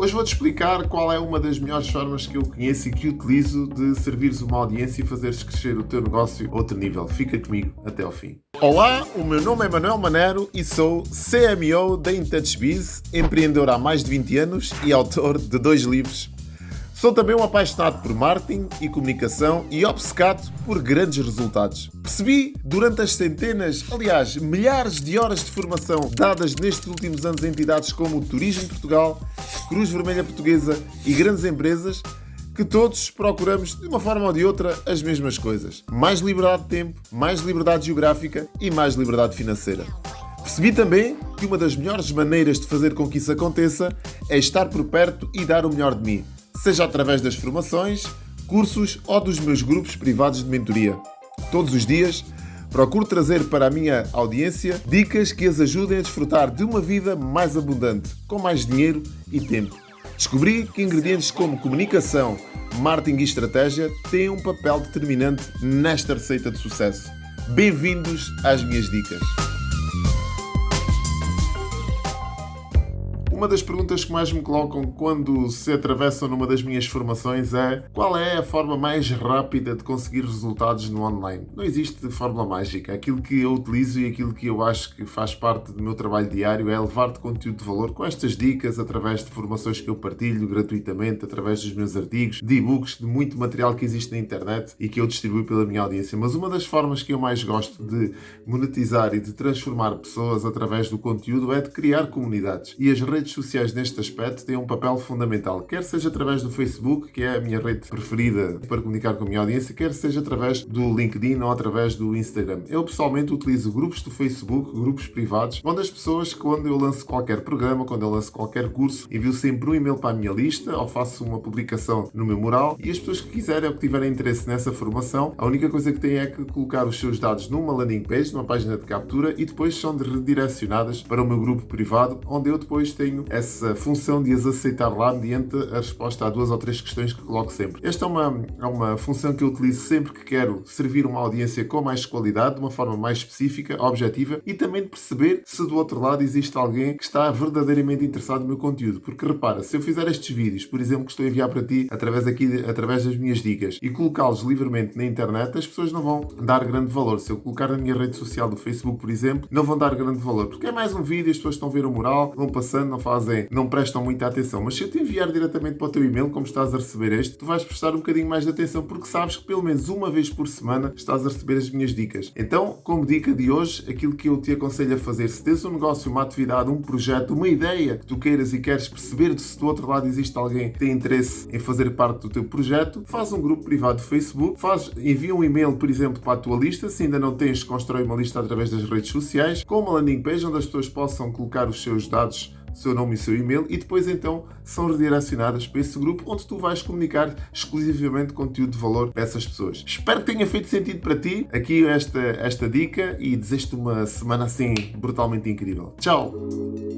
Hoje vou-te explicar qual é uma das melhores formas que eu conheço e que utilizo de servires uma audiência e fazeres crescer o teu negócio a outro nível. Fica comigo até ao fim. Olá, o meu nome é Manuel Manero e sou CMO da InTouchBiz, empreendedor há mais de 20 anos e autor de dois livros Sou também um apaixonado por marketing e comunicação e obcecado por grandes resultados. Percebi durante as centenas, aliás, milhares de horas de formação dadas nestes últimos anos a entidades como o Turismo Portugal, Cruz Vermelha Portuguesa e grandes empresas que todos procuramos, de uma forma ou de outra, as mesmas coisas: mais liberdade de tempo, mais liberdade geográfica e mais liberdade financeira. Percebi também que uma das melhores maneiras de fazer com que isso aconteça é estar por perto e dar o melhor de mim seja através das formações, cursos ou dos meus grupos privados de mentoria. Todos os dias procuro trazer para a minha audiência dicas que as ajudem a desfrutar de uma vida mais abundante, com mais dinheiro e tempo. Descobri que ingredientes como comunicação, marketing e estratégia têm um papel determinante nesta receita de sucesso. Bem-vindos às minhas dicas. Uma das perguntas que mais me colocam quando se atravessam numa das minhas formações é qual é a forma mais rápida de conseguir resultados no online? Não existe fórmula mágica. Aquilo que eu utilizo e aquilo que eu acho que faz parte do meu trabalho diário é levar-te conteúdo de valor com estas dicas através de formações que eu partilho gratuitamente, através dos meus artigos, de e-books, de muito material que existe na internet e que eu distribuo pela minha audiência. Mas uma das formas que eu mais gosto de monetizar e de transformar pessoas através do conteúdo é de criar comunidades. E as redes redes sociais neste aspecto têm um papel fundamental, quer seja através do Facebook, que é a minha rede preferida para comunicar com a minha audiência, quer seja através do LinkedIn ou através do Instagram. Eu pessoalmente utilizo grupos do Facebook, grupos privados, onde as pessoas, quando eu lanço qualquer programa, quando eu lanço qualquer curso, envio sempre um e-mail para a minha lista ou faço uma publicação no meu mural e as pessoas que quiserem ou que tiverem interesse nessa formação, a única coisa que têm é que colocar os seus dados numa landing page, numa página de captura e depois são redirecionadas para o meu grupo privado, onde eu depois tenho essa função de as aceitar lá mediante a resposta a duas ou três questões que coloco sempre. Esta é uma, é uma função que eu utilizo sempre que quero servir uma audiência com mais qualidade, de uma forma mais específica, objetiva e também de perceber se do outro lado existe alguém que está verdadeiramente interessado no meu conteúdo. Porque repara, se eu fizer estes vídeos, por exemplo, que estou a enviar para ti através, aqui, através das minhas dicas e colocá-los livremente na internet, as pessoas não vão dar grande valor. Se eu colocar na minha rede social do Facebook, por exemplo, não vão dar grande valor. Porque é mais um vídeo, as pessoas estão a ver o mural, vão passando, não fazem, não prestam muita atenção. Mas se eu te enviar diretamente para o teu e-mail, como estás a receber este, tu vais prestar um bocadinho mais de atenção porque sabes que pelo menos uma vez por semana estás a receber as minhas dicas. Então, como dica de hoje, aquilo que eu te aconselho a fazer, se tens um negócio, uma atividade, um projeto, uma ideia que tu queiras e queres perceber se do outro lado existe alguém que tem interesse em fazer parte do teu projeto, faz um grupo privado do Facebook, faz, envia um e-mail, por exemplo, para a tua lista, se ainda não tens, constrói uma lista através das redes sociais, com uma landing page onde as pessoas possam colocar os seus dados seu nome e seu e-mail e depois então são redirecionadas para esse grupo onde tu vais comunicar exclusivamente conteúdo de valor para essas pessoas. Espero que tenha feito sentido para ti aqui esta, esta dica e desejo-te uma semana assim brutalmente incrível. Tchau!